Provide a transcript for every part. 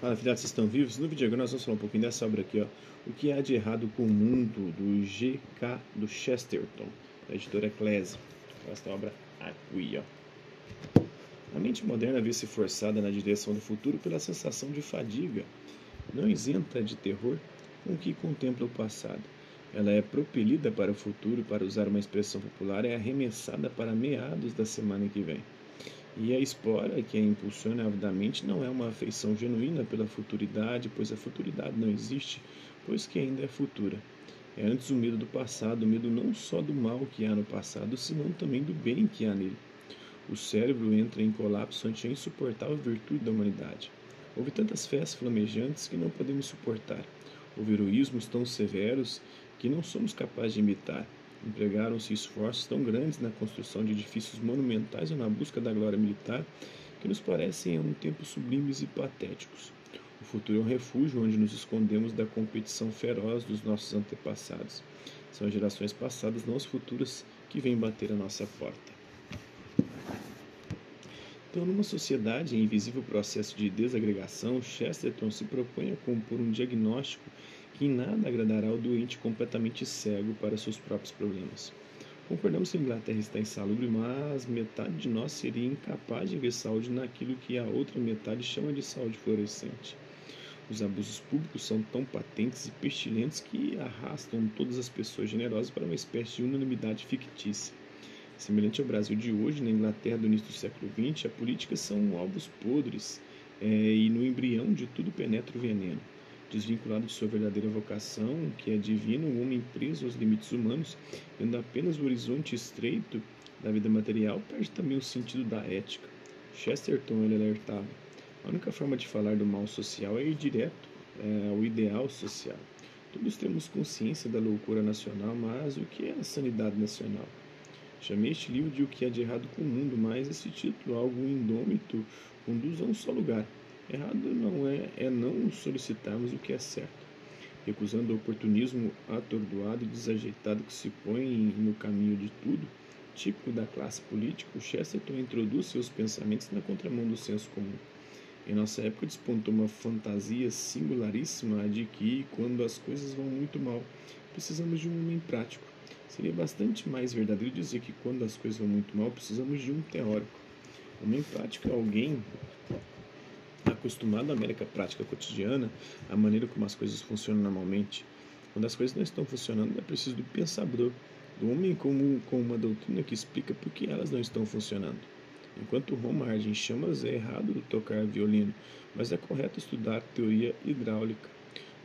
Fala, vocês estão vivos? No vídeo agora nós vamos falar um pouquinho dessa obra aqui, ó. O que há de errado com o mundo, do G.K. do Chesterton, da editora Ecclesia. Esta obra aqui, ó. A mente moderna vê-se forçada na direção do futuro pela sensação de fadiga, não isenta de terror com que contempla o passado. Ela é propelida para o futuro, para usar uma expressão popular, é arremessada para meados da semana que vem. E a espora que a impulsiona avidamente não é uma afeição genuína pela futuridade, pois a futuridade não existe, pois que ainda é futura. É antes o medo do passado, o medo não só do mal que há no passado, senão também do bem que há nele. O cérebro entra em colapso ante a insuportável virtude da humanidade. Houve tantas fés flamejantes que não podemos suportar. Houve heroísmos tão severos que não somos capazes de imitar. Empregaram-se esforços tão grandes na construção de edifícios monumentais ou na busca da glória militar que nos parecem a um tempo sublimes e patéticos. O futuro é um refúgio onde nos escondemos da competição feroz dos nossos antepassados. São as gerações passadas, não as futuras, que vêm bater a nossa porta. Então, numa sociedade em invisível processo de desagregação, Chesterton se propõe a compor um diagnóstico que em nada agradará ao doente completamente cego para seus próprios problemas. Concordamos que a Inglaterra está insalubre, mas metade de nós seria incapaz de ver saúde naquilo que a outra metade chama de saúde fluorescente. Os abusos públicos são tão patentes e pestilentes que arrastam todas as pessoas generosas para uma espécie de unanimidade fictícia. Semelhante ao Brasil de hoje, na Inglaterra do início do século XX, a política são ovos podres é, e no embrião de tudo penetra o veneno desvinculado de sua verdadeira vocação, que é divina, o homem preso aos limites humanos, vendo apenas o horizonte estreito da vida material, perde também o sentido da ética. Chesterton ele alertava: a única forma de falar do mal social é ir direto é, ao ideal social. Todos temos consciência da loucura nacional, mas o que é a sanidade nacional? Chamei este livro de O que há de errado com o mundo, mas esse título, algo indômito, conduz a um só lugar, Errado não é, é não solicitarmos o que é certo, recusando o oportunismo atordoado e desajeitado que se põe no caminho de tudo, típico da classe política, Chesterton introduz seus pensamentos na contramão do senso comum. Em nossa época despontou uma fantasia singularíssima de que, quando as coisas vão muito mal, precisamos de um homem prático. Seria bastante mais verdadeiro dizer que, quando as coisas vão muito mal, precisamos de um teórico. Homem prático é alguém acostumado à América prática cotidiana, a maneira como as coisas funcionam normalmente. Quando as coisas não estão funcionando, é preciso do pensador, do homem comum com uma doutrina que explica por que elas não estão funcionando. Enquanto Roma arde em chamas, é errado tocar violino, mas é correto estudar teoria hidráulica.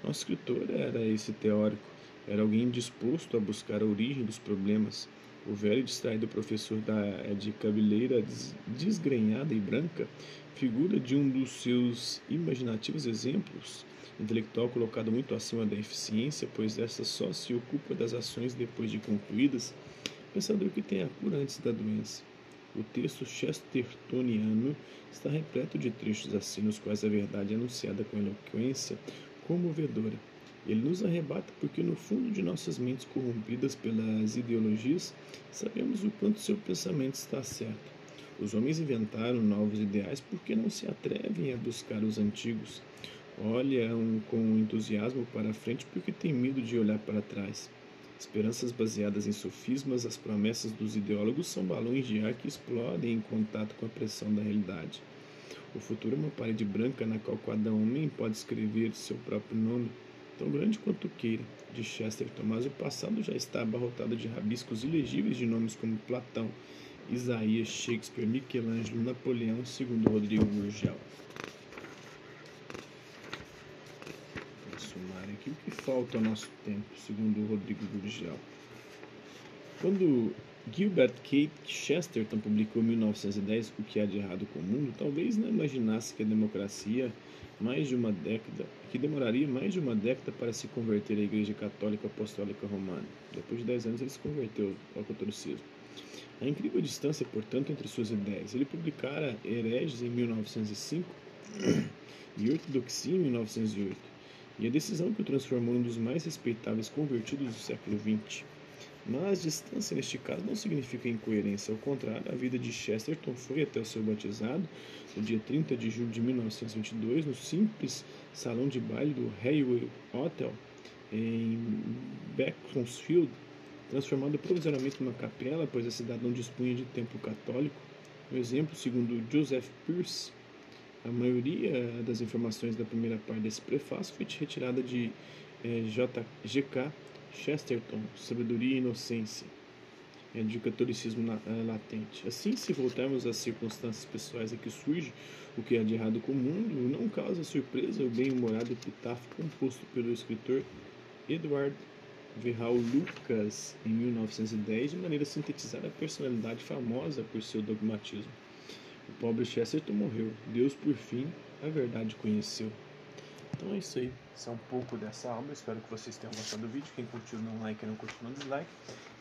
Nosso escritor era esse teórico, era alguém disposto a buscar a origem dos problemas. O velho distraído professor da, de cabeleira desgrenhada e branca figura de um dos seus imaginativos exemplos, intelectual colocado muito acima da eficiência, pois essa só se ocupa das ações depois de concluídas, pensador que tem a cura antes da doença. O texto chestertoniano está repleto de trechos assim, nos quais a verdade é anunciada com eloquência comovedora. Ele nos arrebata porque, no fundo de nossas mentes corrompidas pelas ideologias, sabemos o quanto seu pensamento está certo os homens inventaram novos ideais porque não se atrevem a buscar os antigos. Olham com entusiasmo para a frente porque têm medo de olhar para trás. Esperanças baseadas em sofismas, as promessas dos ideólogos são balões de ar que explodem em contato com a pressão da realidade. O futuro é uma parede branca na qual cada homem pode escrever seu próprio nome, tão grande quanto queira, de Chesterton, mas o passado já está abarrotado de rabiscos ilegíveis de nomes como Platão, Isaías, Shakespeare, Michelangelo, Napoleão, segundo Rodrigo Gurgel. Vou somar aqui o que falta ao nosso tempo, segundo Rodrigo Gurgel. Quando Gilbert K. Chesterton publicou em 1910 O que há de errado com o mundo, talvez não imaginasse que a democracia mais de uma década, que demoraria mais de uma década para se converter à Igreja Católica Apostólica Romana. Depois de 10 anos ele se converteu ao catolicismo. A incrível distância, portanto, entre suas ideias. Ele publicara Hereges em 1905 e Ortodoxia em 1908, e a decisão que o transformou em um dos mais respeitáveis convertidos do século XX. Mas distância neste caso não significa incoerência, ao contrário, a vida de Chesterton foi até o seu batizado, no dia 30 de julho de 1922, no simples salão de baile do Hayway Hotel, em Beaconsfield, transformado provisoriamente numa capela, pois a cidade não dispunha de templo católico. Um exemplo, segundo Joseph Peirce, a maioria das informações da primeira parte desse prefácio foi retirada de é, J.G.K. Chesterton, Sabedoria e Inocência, é, de catolicismo é, latente. Assim, se voltarmos às circunstâncias pessoais em que surge o que há de errado com o mundo, não causa surpresa o bem-humorado epitáfio composto pelo escritor Edward Verral Lucas em 1910, de maneira a sintetizar a personalidade famosa por seu dogmatismo. O pobre Chesterton morreu, Deus por fim a verdade conheceu. Então é isso aí. Isso é um pouco dessa aula. Espero que vocês tenham gostado do vídeo. Quem curtiu, não like. Quem não curtiu, não dislike.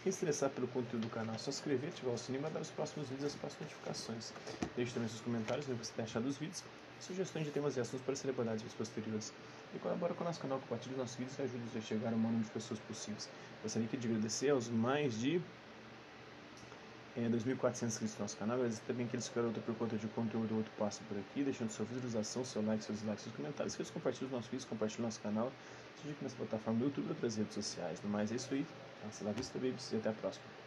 Quem se interessar pelo conteúdo do canal, só se inscrever, ativar o sininho e mandar os próximos vídeos as próximas notificações. Deixe também seus comentários, o que você tem achado dos vídeos, sugestões de temas e assuntos para serem abordados em vídeos posteriores. E colabora com o nosso canal, compartilhe os nossos vídeos e ajude a chegar ao maior número de pessoas possíveis. Gostaria de agradecer aos mais de é, 2.400 inscritos no nosso canal. Agradeço também aqueles que outra por conta de conteúdo outro passa por aqui, deixando sua visualização, seu like, seus likes, seus comentários. Que eles compartilhem os nossos vídeos, compartilhem o nosso canal, seja aqui nessa plataforma do YouTube ou outras redes sociais. No mais, é isso aí. Hasta la vista, babies, e até a próxima.